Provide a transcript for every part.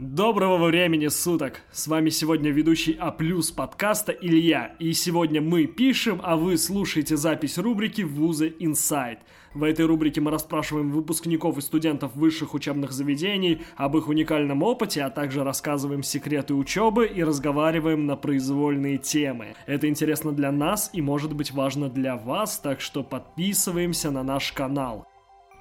Доброго времени суток! С вами сегодня ведущий А плюс подкаста Илья. И сегодня мы пишем, а вы слушаете запись рубрики «Вузы Инсайд». В этой рубрике мы расспрашиваем выпускников и студентов высших учебных заведений об их уникальном опыте, а также рассказываем секреты учебы и разговариваем на произвольные темы. Это интересно для нас и может быть важно для вас, так что подписываемся на наш канал.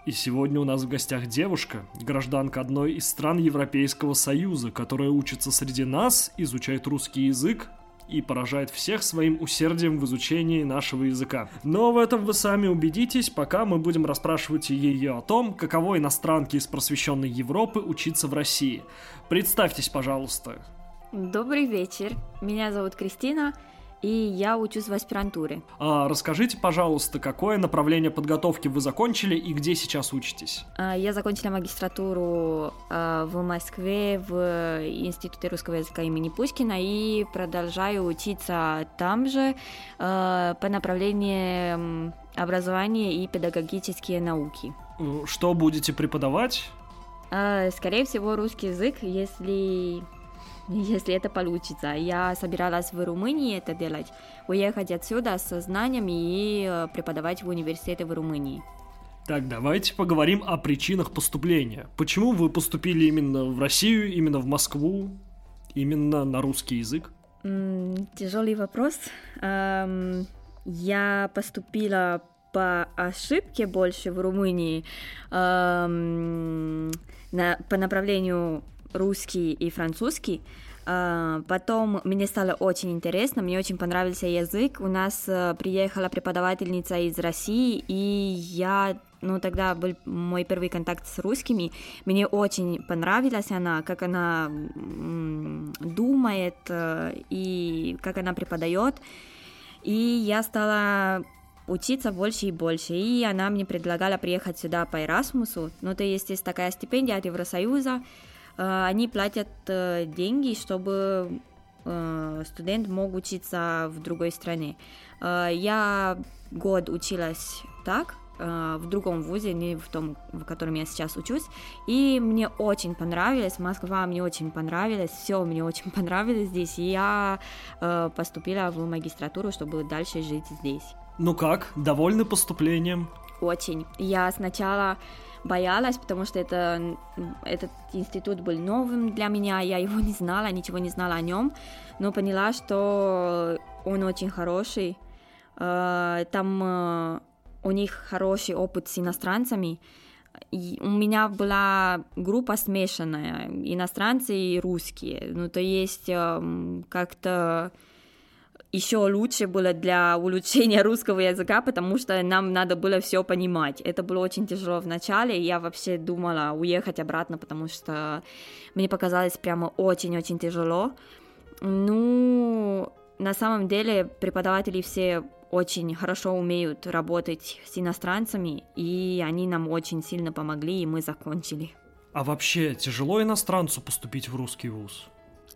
И сегодня у нас в гостях девушка, гражданка одной из стран Европейского Союза, которая учится среди нас, изучает русский язык, и поражает всех своим усердием в изучении нашего языка. Но в этом вы сами убедитесь, пока мы будем расспрашивать ее о том, каково иностранке из просвещенной Европы учиться в России. Представьтесь, пожалуйста. Добрый вечер. Меня зовут Кристина и я учусь в аспирантуре. А, расскажите, пожалуйста, какое направление подготовки вы закончили и где сейчас учитесь? А, я закончила магистратуру а, в Москве в Институте русского языка имени Пушкина и продолжаю учиться там же а, по направлению образования и педагогические науки. Что будете преподавать? А, скорее всего, русский язык, если если это получится. Я собиралась в Румынии это делать, уехать отсюда со знаниями и э, преподавать в университете в Румынии. Так, давайте поговорим о причинах поступления. Почему вы поступили именно в Россию, именно в Москву, именно на русский язык? тяжелый вопрос. я поступила по ошибке больше в Румынии на, по направлению русский и французский. А, потом мне стало очень интересно, мне очень понравился язык. У нас э, приехала преподавательница из России, и я, ну тогда был мой первый контакт с русскими. Мне очень понравилась она, как она думает э, и как она преподает. И я стала учиться больше и больше. И она мне предлагала приехать сюда по Эрасмусу. Ну, то есть есть такая стипендия от Евросоюза, они платят э, деньги, чтобы э, студент мог учиться в другой стране. Я год училась так, в другом вузе, не в том, в котором я сейчас учусь, и мне очень понравилось, Москва мне очень понравилась, все мне очень понравилось здесь, и я поступила в магистратуру, чтобы дальше жить здесь. Ну как, довольны поступлением? Очень. Я сначала боялась, потому что это, этот институт был новым для меня, я его не знала, ничего не знала о нем, но поняла, что он очень хороший. Э, там э, у них хороший опыт с иностранцами. У меня была группа смешанная, иностранцы и русские. Ну, то есть э, как-то еще лучше было для улучшения русского языка, потому что нам надо было все понимать. Это было очень тяжело в начале, я вообще думала уехать обратно, потому что мне показалось прямо очень-очень тяжело. Ну, на самом деле преподаватели все очень хорошо умеют работать с иностранцами, и они нам очень сильно помогли, и мы закончили. А вообще тяжело иностранцу поступить в русский вуз?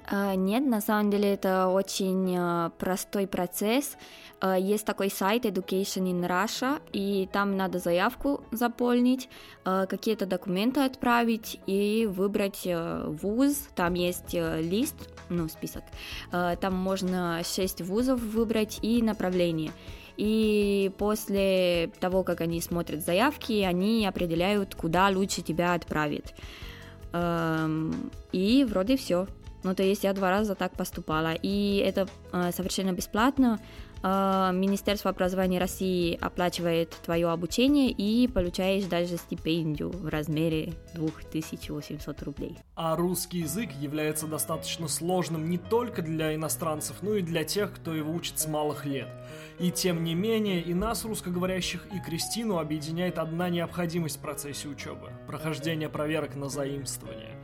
А, нет, на самом деле это очень а, простой процесс. А, есть такой сайт Education in Russia, и там надо заявку заполнить, какие-то документы отправить и выбрать вуз. Там есть лист, ну, список. Там можно 6 вузов выбрать и направление. И после того, как они смотрят заявки, они определяют, куда лучше тебя отправить. И вроде все. Ну, то есть я два раза так поступала. И это э, совершенно бесплатно. Э, Министерство образования России оплачивает твое обучение и получаешь даже стипендию в размере 2800 рублей. А русский язык является достаточно сложным не только для иностранцев, но и для тех, кто его учит с малых лет. И тем не менее, и нас, русскоговорящих, и Кристину объединяет одна необходимость в процессе учебы – прохождение проверок на заимствование.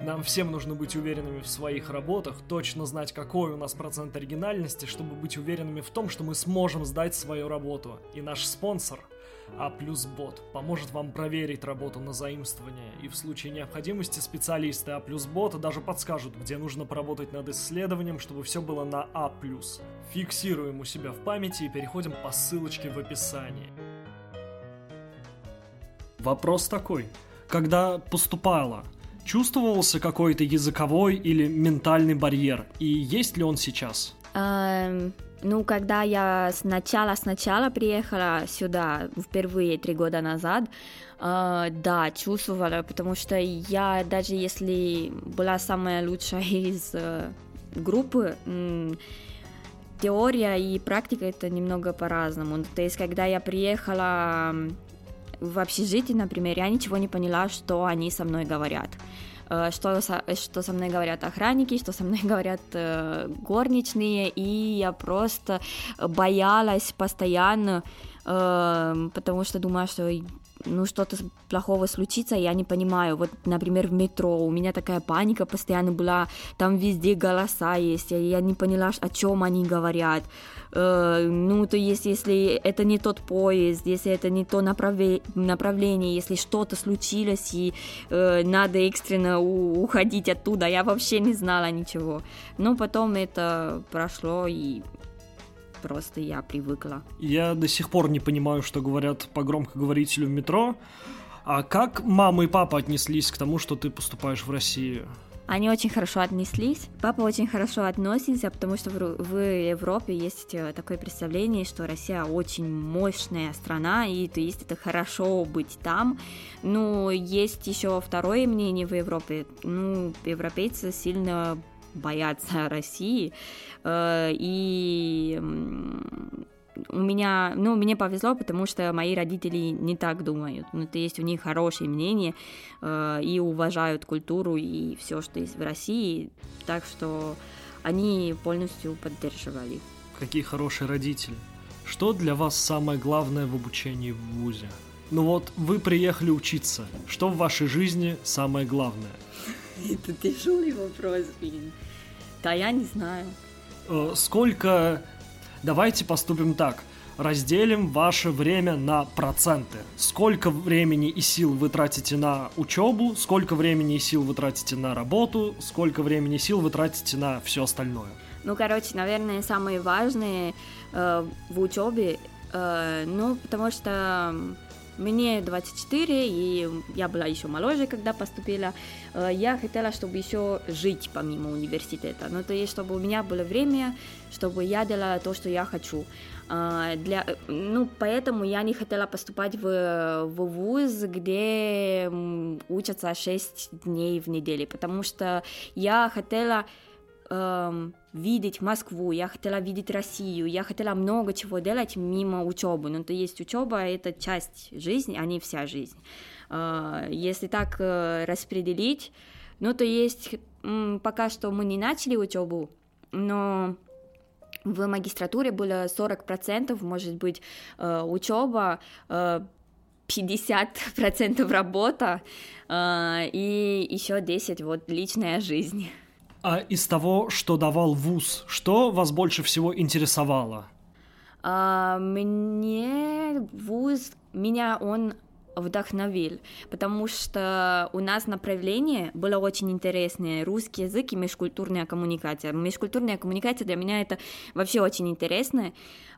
Нам всем нужно быть уверенными в своих работах, точно знать, какой у нас процент оригинальности, чтобы быть уверенными в том, что мы сможем сдать свою работу. И наш спонсор а плюс бот поможет вам проверить работу на заимствование, и в случае необходимости специалисты А плюс бота даже подскажут, где нужно поработать над исследованием, чтобы все было на А плюс. Фиксируем у себя в памяти и переходим по ссылочке в описании. Вопрос такой. Когда поступала чувствовался какой-то языковой или ментальный барьер? И есть ли он сейчас? Эм, ну, когда я сначала, сначала приехала сюда, впервые три года назад, э, да, чувствовала, потому что я, даже если была самая лучшая из э, группы, э, теория и практика это немного по-разному. То есть, когда я приехала в общежитие, например, я ничего не поняла, что они со мной говорят. Э, что, что со мной говорят охранники, что со мной говорят э, горничные, и я просто боялась постоянно, э, потому что думаю, что ну, что-то плохого случится, я не понимаю. Вот, например, в метро у меня такая паника постоянно была, там везде голоса есть, я не поняла, о чем они говорят. Э, ну, то есть, если это не тот поезд, если это не то направле- направление, если что-то случилось и э, надо экстренно у- уходить оттуда, я вообще не знала ничего. Но потом это прошло и просто я привыкла. Я до сих пор не понимаю, что говорят по громкоговорителю в метро. А как мама и папа отнеслись к тому, что ты поступаешь в Россию? Они очень хорошо отнеслись. Папа очень хорошо относится, потому что в Европе есть э, такое представление, что Россия очень мощная страна, и то есть это хорошо быть там. Но есть еще второе мнение в Европе. Ну, европейцы сильно боятся России, э, и у меня, ну, мне повезло, потому что мои родители не так думают. Ну, то есть у них хорошее мнение э, и уважают культуру и все, что есть в России, так что они полностью поддерживали. Какие хорошие родители. Что для вас самое главное в обучении в ВУЗе? Ну вот, вы приехали учиться. Что в вашей жизни самое главное? Это тяжелый вопрос, блин. Да, я не знаю. Э, сколько... Давайте поступим так. Разделим ваше время на проценты. Сколько времени и сил вы тратите на учебу, сколько времени и сил вы тратите на работу, сколько времени и сил вы тратите на все остальное. Ну, короче, наверное, самые важные э, в учебе, э, ну, потому что мне 24, и я была еще моложе, когда поступила. Э, я хотела, чтобы еще жить помимо университета. Ну, то есть, чтобы у меня было время, чтобы я делала то, что я хочу. Э, для, ну, поэтому я не хотела поступать в, в вуз, где учатся 6 дней в неделю, потому что я хотела эм, видеть Москву, я хотела видеть Россию, я хотела много чего делать мимо учебы. Ну, то есть учеба это часть жизни, а не вся жизнь. Э, если так э, распределить, ну, то есть пока что мы не начали учебу, но в магистратуре было 40%, может быть, э, учеба, 50% работа и еще 10 вот личная жизнь. А из того, что давал ВУЗ, что вас больше всего интересовало? А, мне ВУЗ, меня он вдохновил, потому что у нас направление было очень интересное, русский язык и межкультурная коммуникация. Межкультурная коммуникация для меня это вообще очень интересно.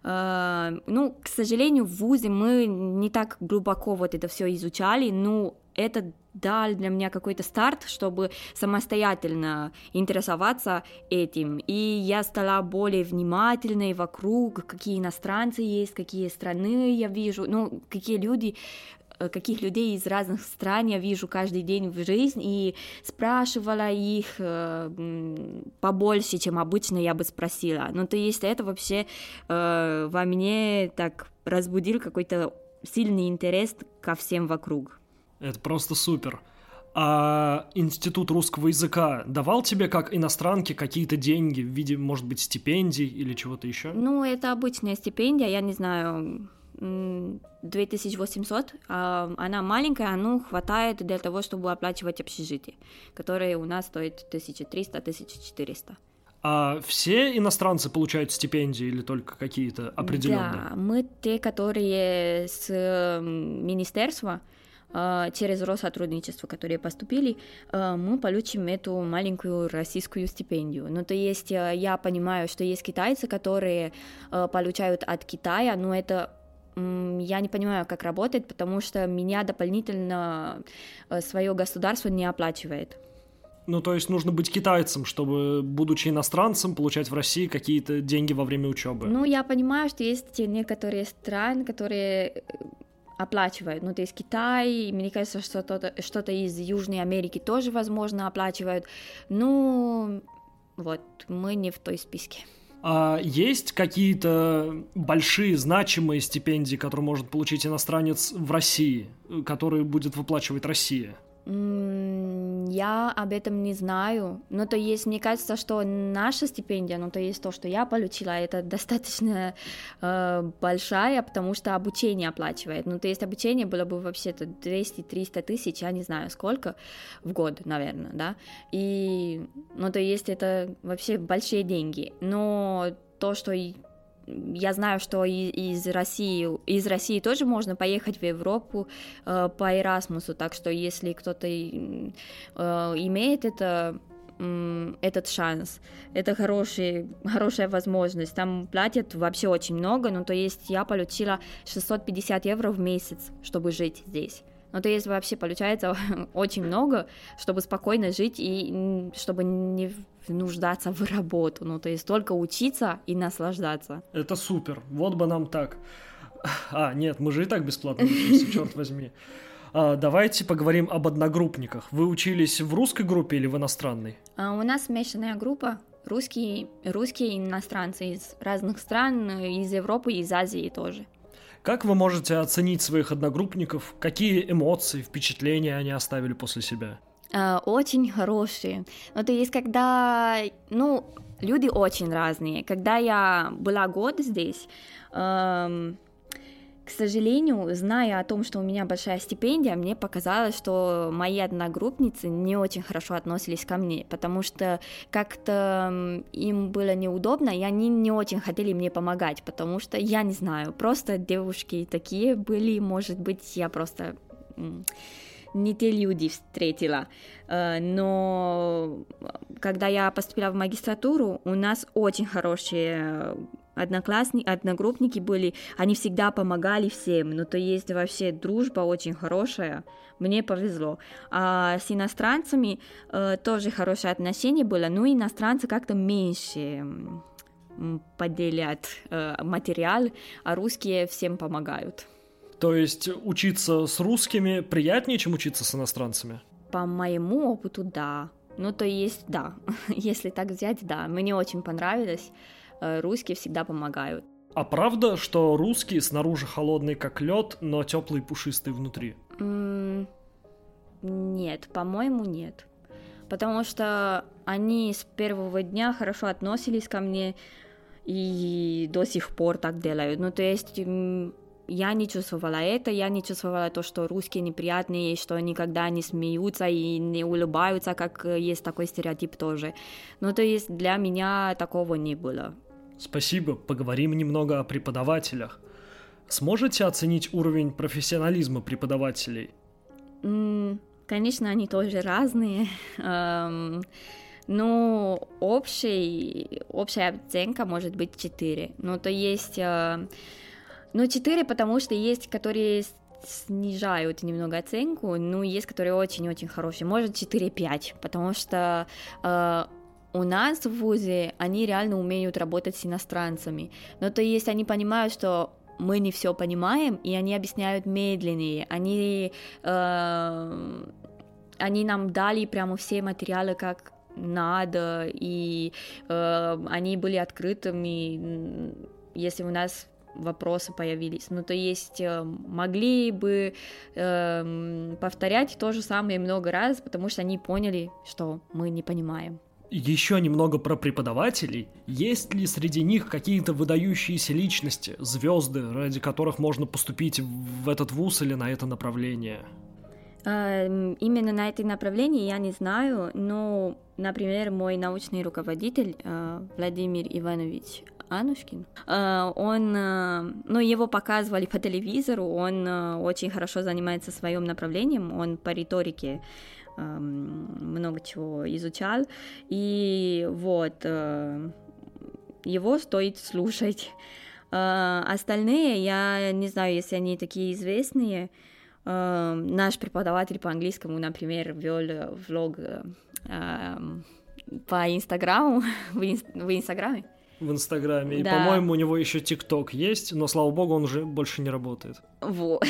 А, ну, к сожалению, в ВУЗе мы не так глубоко вот это все изучали, но это дал для меня какой-то старт, чтобы самостоятельно интересоваться этим. И я стала более внимательной вокруг, какие иностранцы есть, какие страны я вижу, ну, какие люди э, каких людей из разных стран я вижу каждый день в жизнь и спрашивала их э, побольше, чем обычно я бы спросила. Ну, то есть это вообще э, во мне так разбудил какой-то сильный интерес ко всем вокруг. Это просто супер. А Институт русского языка давал тебе как иностранке какие-то деньги в виде, может быть, стипендий или чего-то еще? Ну, это обычная стипендия, я не знаю, 2800, а она маленькая, ну, хватает для того, чтобы оплачивать общежитие, которое у нас стоит 1300-1400. А все иностранцы получают стипендии или только какие-то определенные? Да, мы те, которые с министерства, а, через Россотрудничество, которые поступили, а, мы получим эту маленькую российскую стипендию. Ну, то есть а, я понимаю, что есть китайцы, которые получают от Китая, но это я не понимаю, как работает, потому что меня дополнительно э, свое государство не оплачивает. Ну, то есть нужно быть китайцем, чтобы, будучи иностранцем, получать в России какие-то деньги во время учебы. Ну, я понимаю, что есть некоторые страны, которые э, оплачивают. Ну, то есть Китай, мне кажется, что-то, что-то из Южной Америки тоже, возможно, оплачивают. Ну, вот, мы не в той списке. А есть какие-то большие, значимые стипендии, которые может получить иностранец в России, которые будет выплачивать Россия? Я об этом не знаю, но то есть, мне кажется, что наша стипендия, ну то есть то, что я получила, это достаточно э, большая, потому что обучение оплачивает, ну то есть обучение было бы вообще-то 200-300 тысяч, я не знаю сколько в год, наверное, да, и, ну то есть это вообще большие деньги, но то, что я знаю, что из России, из России тоже можно поехать в Европу э, по Эрасмусу, так что если кто-то э, имеет это этот шанс. Это хороший, хорошая возможность. Там платят вообще очень много, но то есть я получила 650 евро в месяц, чтобы жить здесь. Ну, то есть вообще получается очень много, чтобы спокойно жить и чтобы не нуждаться в работу. Ну, то есть только учиться и наслаждаться. Это супер. Вот бы нам так. А, нет, мы же и так бесплатно учимся, черт возьми. А, давайте поговорим об одногруппниках. Вы учились в русской группе или в иностранной? А, у нас смешанная группа. Русские, русские иностранцы из разных стран, из Европы, из Азии тоже. Как вы можете оценить своих одногруппников? Какие эмоции, впечатления они оставили после себя? Э, очень хорошие. Но то есть, когда, ну, люди очень разные. Когда я была год здесь, эм, к сожалению, зная о том, что у меня большая стипендия, мне показалось, что мои одногруппницы не очень хорошо относились ко мне, потому что как-то им было неудобно, и они не очень хотели мне помогать, потому что, я не знаю, просто девушки такие были, может быть, я просто не те люди встретила. Э, но когда я поступила в магистратуру, у нас очень хорошие одноклассники, одногруппники были, они всегда помогали всем, ну то есть вообще дружба очень хорошая, мне повезло. А с иностранцами э, тоже хорошее отношение было, но иностранцы как-то меньше поделят э, материал, а русские всем помогают. То есть учиться с русскими приятнее, чем учиться с иностранцами? По моему опыту, да. Ну, то есть, да. Если так взять, да. Мне очень понравилось. Э, русские всегда помогают. А правда, что русские снаружи холодный как лед, но теплый и пушистый внутри? Mm, нет, по-моему, нет. Потому что они с первого дня хорошо относились ко мне и до сих пор так делают. Ну, то есть я не чувствовала это, я не чувствовала то, что русские неприятные, что никогда не смеются и не улыбаются, как есть такой стереотип тоже. Ну, то есть для меня такого не было. Спасибо. Поговорим немного о преподавателях. Сможете оценить уровень профессионализма преподавателей? Mm, конечно, они тоже разные. Um, ну, общий, общая оценка может быть 4. Ну, то есть... Ну, 4, потому что есть, которые снижают немного оценку, ну, есть, которые очень-очень хорошие. Может, 4-5, потому что э, у нас в ВУЗе они реально умеют работать с иностранцами. Но то есть они понимают, что мы не все понимаем, и они объясняют медленнее. Они, э, они нам дали прямо все материалы, как надо, и э, они были открытыми, если у нас вопросы появились. Ну, то есть э, могли бы э, повторять то же самое много раз, потому что они поняли, что мы не понимаем. Еще немного про преподавателей. Есть ли среди них какие-то выдающиеся личности, звезды, ради которых можно поступить в этот вуз или на это направление? Эм, именно на это направление я не знаю, но, например, мой научный руководитель э, Владимир Иванович Анушкин. Э, он, э, ну, его показывали по телевизору, он э, очень хорошо занимается своим направлением, он по риторике эм, много чего изучал, и вот его стоит слушать. Остальные, я не знаю, если они такие известные. Наш преподаватель по английскому, например, вел влог а, по Инстаграму, в, инст... в Инстаграме. В Инстаграме. И, по-моему, у него еще ТикТок есть, но, слава богу, он уже больше не работает. Вот.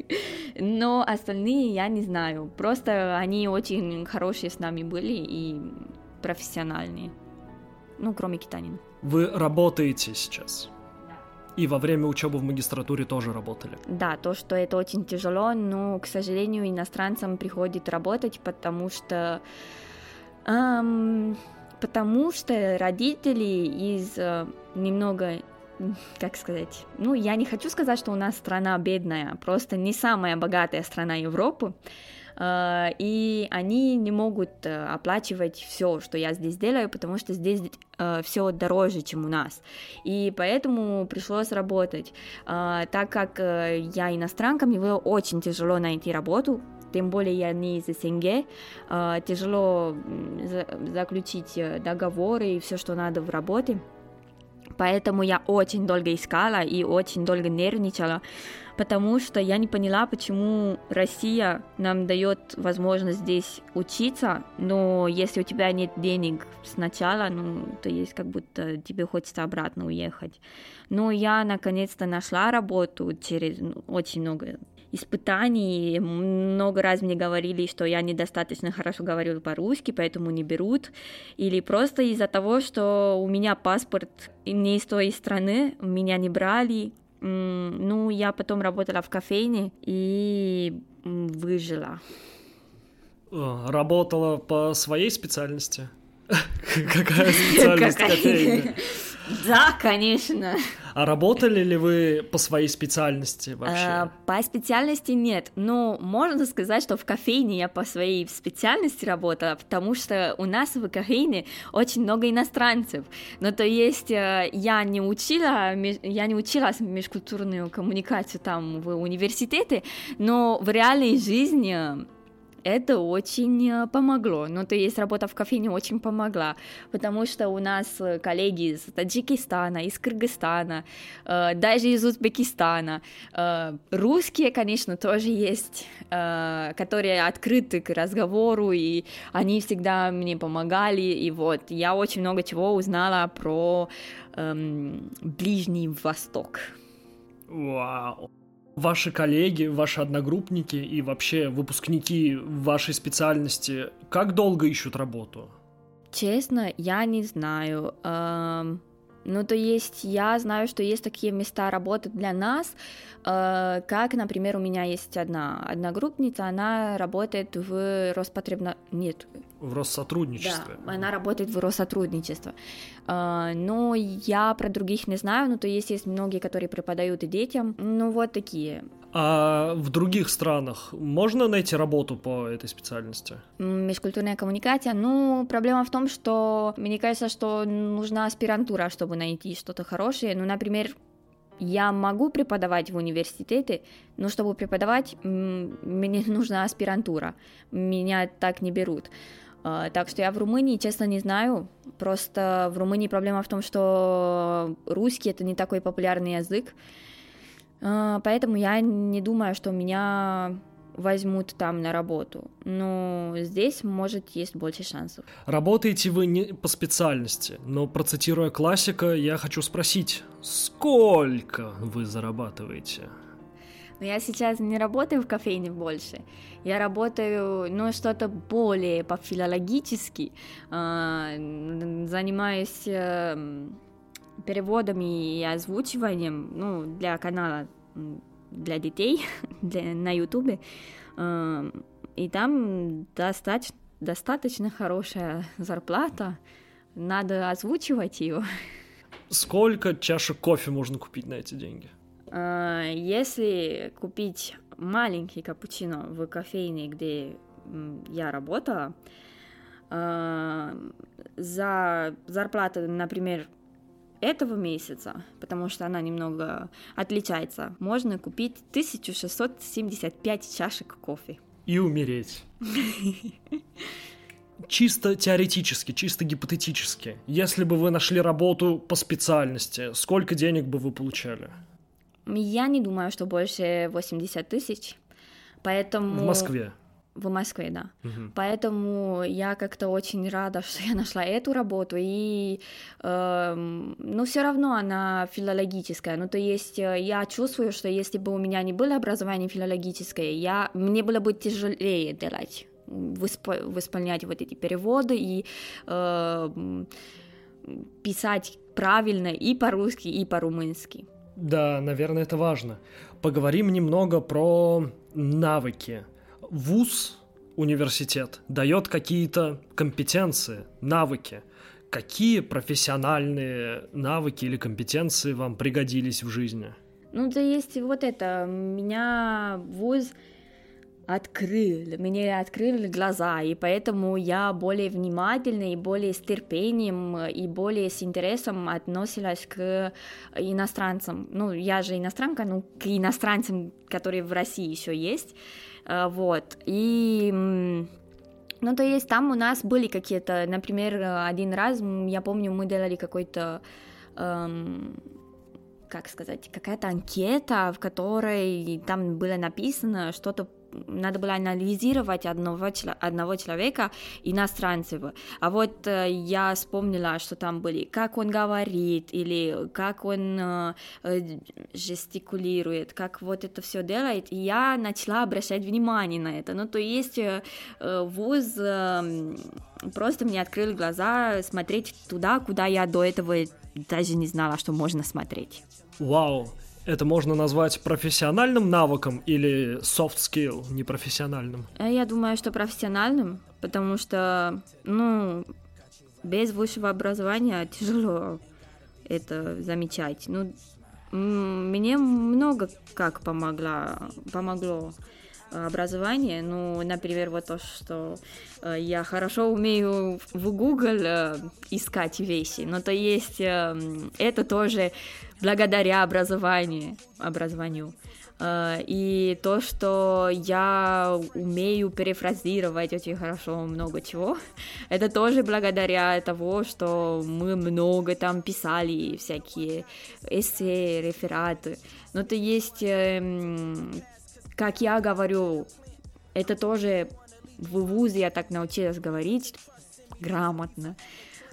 Но остальные я не знаю. Просто они очень хорошие с нами были и профессиональные. Ну, кроме китанина. Вы работаете сейчас? И во время учебы в магистратуре тоже работали? Да, то, что это очень тяжело, но, к сожалению, иностранцам приходит работать, потому что... Эм, потому что родители из э, немного как сказать, ну, я не хочу сказать, что у нас страна бедная, просто не самая богатая страна Европы, Э, и они не могут э, оплачивать все, что я здесь делаю, потому что здесь все дороже, чем у нас. И поэтому пришлось работать. Так как я иностранка, мне было очень тяжело найти работу, тем более я не из СНГ, тяжело заключить договоры и все, что надо в работе. Поэтому я очень долго искала и очень долго нервничала, потому что я не поняла, почему Россия нам дает возможность здесь учиться, но если у тебя нет денег сначала, ну, то есть как будто тебе хочется обратно уехать. Но я наконец-то нашла работу через ну, очень много испытаний. Много раз мне говорили, что я недостаточно хорошо говорю по-русски, поэтому не берут. Или просто из-за того, что у меня паспорт не из той страны, меня не брали. Ну, я потом работала в кофейне и выжила. Работала по своей специальности? Какая специальность кофейни? Да, конечно. А работали ли вы по своей специальности вообще? А, по специальности нет, но можно сказать, что в кофейне я по своей специальности работала, потому что у нас в кофейне очень много иностранцев. Ну, то есть э, я не учила, я не училась межкультурную коммуникацию там в университете, но в реальной жизни это очень э, помогло. Ну, то есть работа в кофейне очень помогла, потому что у нас э, коллеги из Таджикистана, из Кыргызстана, э, даже из Узбекистана. Русские, конечно, тоже есть, которые открыты к разговору, и они всегда мне помогали, и вот я очень много чего узнала про эм, Ближний Восток. Вау ваши коллеги, ваши одногруппники и вообще выпускники вашей специальности как долго ищут работу? Честно, я не знаю. Эм, ну, то есть я знаю, что есть такие места работы для нас, э, как, например, у меня есть одна одногруппница, она работает в Роспотребно... Нет. В Россотрудничестве. Да, она работает в Россотрудничестве. Э, но я про других не знаю, ну, то есть есть многие, которые преподают и детям, ну, вот такие. А в других странах можно найти работу по этой специальности? Межкультурная коммуникация. Ну, проблема в том, что мне кажется, что нужна аспирантура, чтобы найти что-то хорошее. Ну, например, я могу преподавать в университете, но чтобы преподавать, мне нужна аспирантура. Меня так не берут. А, так что я в Румынии, честно, не знаю. Просто в Румынии проблема в том, что русский это не такой популярный язык. А, поэтому я не думаю, что меня возьмут там на работу. Но здесь, может, есть больше шансов. Работаете вы не по специальности, но процитируя классика, я хочу спросить, сколько вы зарабатываете? Но я сейчас не работаю в кофейне больше. Я работаю, ну, что-то более по-филологически. Э, занимаюсь э, переводами и озвучиванием, ну, для канала для детей для, на Ютубе. Э, и там достаточно, достаточно хорошая зарплата. Надо озвучивать ее. Сколько чашек кофе можно купить на эти деньги? Э, если купить маленький капучино в кофейне, где я работала, э, за зарплату, например, этого месяца, потому что она немного отличается, можно купить 1675 чашек кофе. И умереть. чисто теоретически, чисто гипотетически, если бы вы нашли работу по специальности, сколько денег бы вы получали? Я не думаю, что больше 80 тысяч. Поэтому... В Москве? В Москве, да. Мгм. Поэтому я как-то очень рада, что я нашла эту работу, и, эм, ну, все равно она филологическая. Ну, то есть э, я чувствую, что если бы у меня не было образования филологическое, я, мне было бы тяжелее делать, высп- восполнять вот эти переводы и эм, писать правильно и по-русски, и по-румынски. Да, наверное, это важно. Поговорим немного про навыки. Вуз, университет, дает какие-то компетенции, навыки. Какие профессиональные навыки или компетенции вам пригодились в жизни? Ну, то есть вот это, меня вуз открыл, мне открыли глаза, и поэтому я более внимательно и более с терпением и более с интересом относилась к иностранцам. Ну, я же иностранка, ну, к иностранцам, которые в России еще есть, Э, вот, и... ну, то есть там у нас были какие-то, например, один раз, я помню, мы делали какой-то эм, как сказать, какая-то анкета, в которой там было написано что-то надо было анализировать одного, одного человека, иностранцев. А вот э, я вспомнила, что там были, как он говорит, или как он э, э, жестикулирует, как вот это все делает, и я начала обращать внимание на это. Ну, то есть вуз просто мне открыл глаза смотреть туда, куда я до этого даже не знала, что можно смотреть. Вау, это можно назвать профессиональным навыком или soft skill, непрофессиональным? А Я думаю, что профессиональным, потому что, ну, без высшего образования тяжело это замечать. Ну, мне много как помогла, помогло э, образование. Ну, например, вот то, что э, я хорошо умею в Google э, искать вещи, но то есть э, это тоже благодаря образованию, образованию. И то, что я умею перефразировать очень хорошо много чего, это тоже благодаря того, что мы много там писали всякие эссе, рефераты. Но то есть, как я говорю, это тоже в вузе я так научилась говорить грамотно.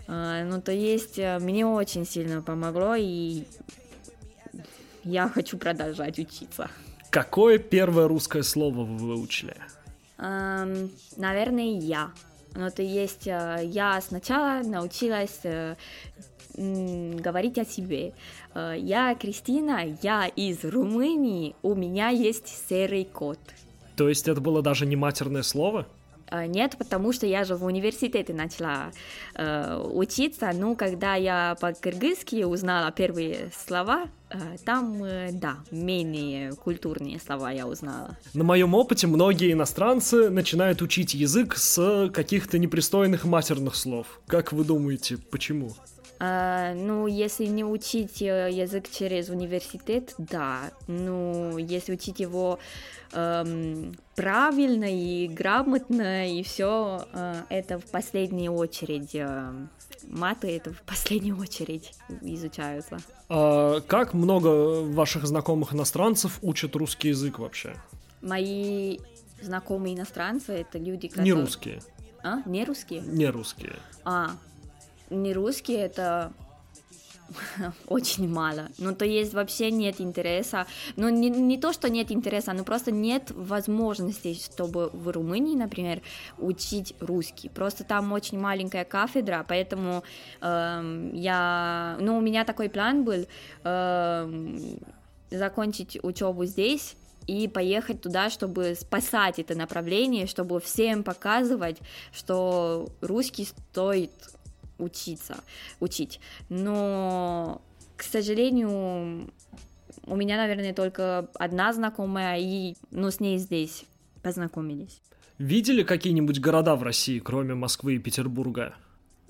А, Ну, то есть, э, мне очень сильно помогло, и я хочу продолжать учиться. Какое первое русское слово вы выучили? Эм, наверное, я. Но то есть э, я сначала научилась э, говорить о себе. Э, Я Кристина, я из Румынии, у меня есть серый кот. То есть это было даже не матерное слово? Э, Нет, потому что я же в университете начала э, учиться. Ну, когда я по-кыргызски узнала первые слова, э, там, э, да, менее культурные слова я узнала. На моем опыте многие иностранцы начинают учить язык с каких-то непристойных матерных слов. Как вы думаете, почему? А, ну, если не учить э, язык через университет, да. Ну, если учить его эм, правильно и грамотно, и все, это в последнюю очередь. э, маты это в последнюю очередь изучаются. А как много ваших знакомых иностранцев учат русский язык вообще? Мои знакомые иностранцы это люди, Не которые... русские, А, не русские? не русские. А, не русские это очень мало. Ну, то есть вообще нет интереса. Ну, не, не то, что нет интереса, но просто нет возможности, чтобы в Румынии, например, учить русский. Просто там очень маленькая кафедра, поэтому эм, я... Ну, у меня такой план был эм, закончить учебу здесь, и поехать туда, чтобы спасать это направление, чтобы всем показывать, что русский стоит учиться, учить. Но, к сожалению, у меня, наверное, только одна знакомая, и ну, с ней здесь познакомились. Видели какие-нибудь города в России, кроме Москвы и Петербурга?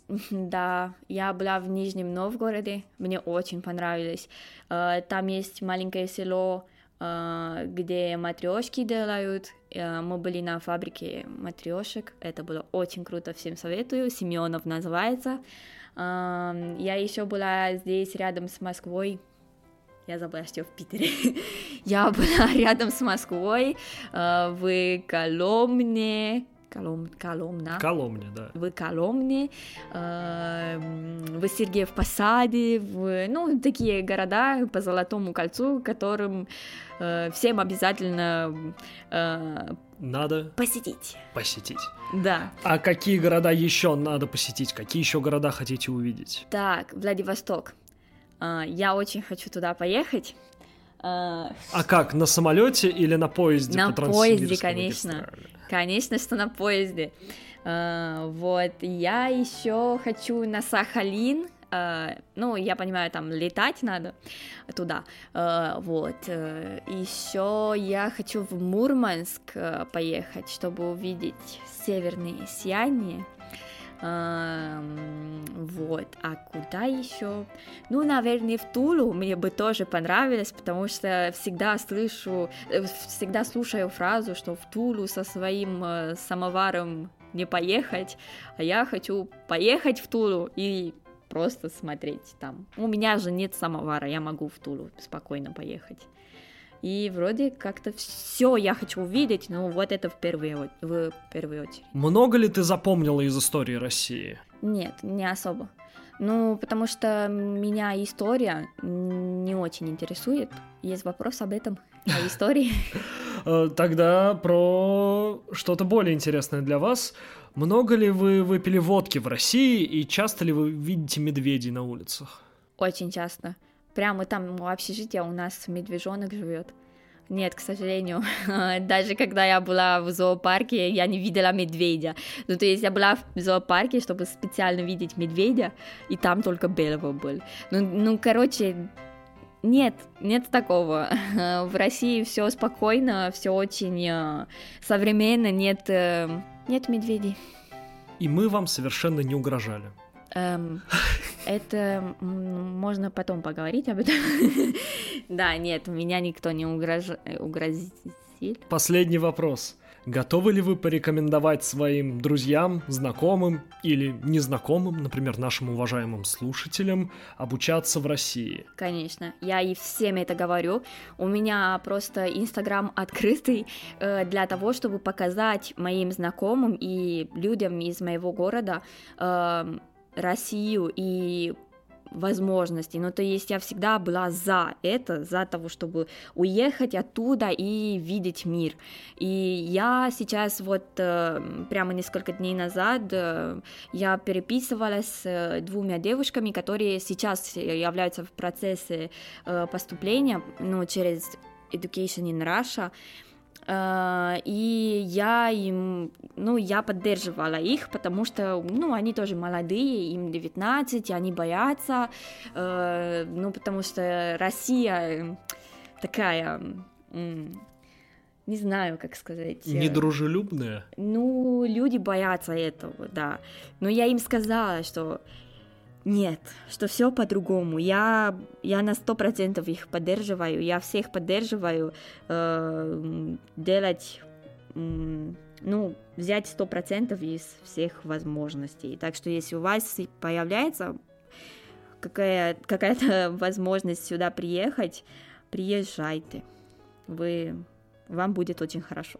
Да, я была в Нижнем Новгороде, мне очень понравилось. Э, Там есть маленькое село где матрешки делают. Э, мы были на фабрике матрешек, это было очень круто, всем советую. Семенов называется. Э, я еще была здесь рядом с Москвой, я забыла, что в Питере. я была рядом с Москвой, в Коломне, Колом, Коломна. Коломне, да. В Коломне, э, в Сергеев Посаде, в, ну, такие города по Золотому кольцу, которым э, всем обязательно э, надо посетить. Посетить. Да. А какие города еще надо посетить? Какие еще города хотите увидеть? Так, Владивосток. Э, я очень хочу туда поехать. А, а как, на самолете или на поезде? На по поезде, конечно. Магистрали? Конечно, что на поезде. Uh, вот, я еще хочу на Сахалин, Uh, ну, я понимаю, там летать надо туда, uh, вот. Uh, еще я хочу в Мурманск поехать, чтобы увидеть северные сияния. Вот, а куда еще? Ну, наверное, в Тулу мне бы тоже понравилось, потому что всегда слышу, э, всегда слушаю фразу, что в Тулу со своим э, самоваром не поехать, а я хочу поехать в Тулу и просто смотреть там. У меня же нет самовара, я могу в Тулу спокойно поехать. И вроде как-то все я хочу увидеть, но вот это в первую, в первую очередь. Много ли ты запомнила из истории России? Нет, не особо. Ну, потому что меня история не очень интересует. Есть вопрос об этом, о истории. Э, тогда про что-то более интересное для вас. Много ли вы выпили водки в России и часто ли вы видите медведей на улицах? Очень часто. Прямо там у общежития у нас медвежонок живет. Нет, к сожалению, даже когда я была в зоопарке, я не видела медведя. Ну, то есть я была в зоопарке, чтобы специально видеть медведя, и там только белого был. Ну, ну короче, нет, нет такого. В России все спокойно, все очень э, современно, нет, э, нет медведей. И мы вам совершенно не угрожали. Эм, это можно потом поговорить об этом. да, нет, меня никто не угрожал. Последний вопрос. Готовы ли вы порекомендовать своим друзьям, знакомым или незнакомым, например, нашим уважаемым слушателям, обучаться в России? Конечно, я и всем это говорю. У меня просто Инстаграм открытый э, для того, чтобы показать моим знакомым и людям из моего города э, Россию и возможностей. Ну, то есть я всегда была за это, за того, чтобы уехать оттуда и видеть мир. И я сейчас вот э, прямо несколько дней назад э, я переписывалась с э, двумя девушками, которые сейчас являются в процессе поступления, ну, через Education in Russia, и я им, ну, я поддерживала их, потому что, ну, они тоже молодые, им 19, и они боятся, uh, ну, потому что Россия такая, не знаю, как сказать. Э, Недружелюбная? Ну, люди боятся этого, да. Но я им сказала, что нет, что все по-другому. Я, я на сто процентов их поддерживаю, я всех поддерживаю э, делать, э, ну, взять сто процентов из всех возможностей. Так что если у вас появляется какая, какая-то возможность сюда приехать, приезжайте. Вы, вам будет очень хорошо.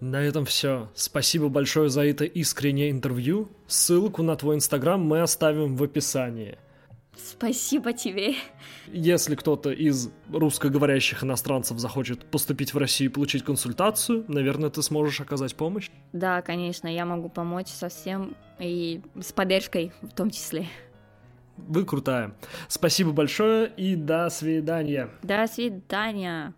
На этом все. Спасибо большое за это искреннее интервью. Ссылку на твой инстаграм мы оставим в описании. Спасибо тебе. Если кто-то из русскоговорящих иностранцев захочет поступить в Россию и получить консультацию, наверное, ты сможешь оказать помощь? Да, конечно, я могу помочь со всем и с поддержкой в том числе. Вы крутая. Спасибо большое и до свидания. До свидания.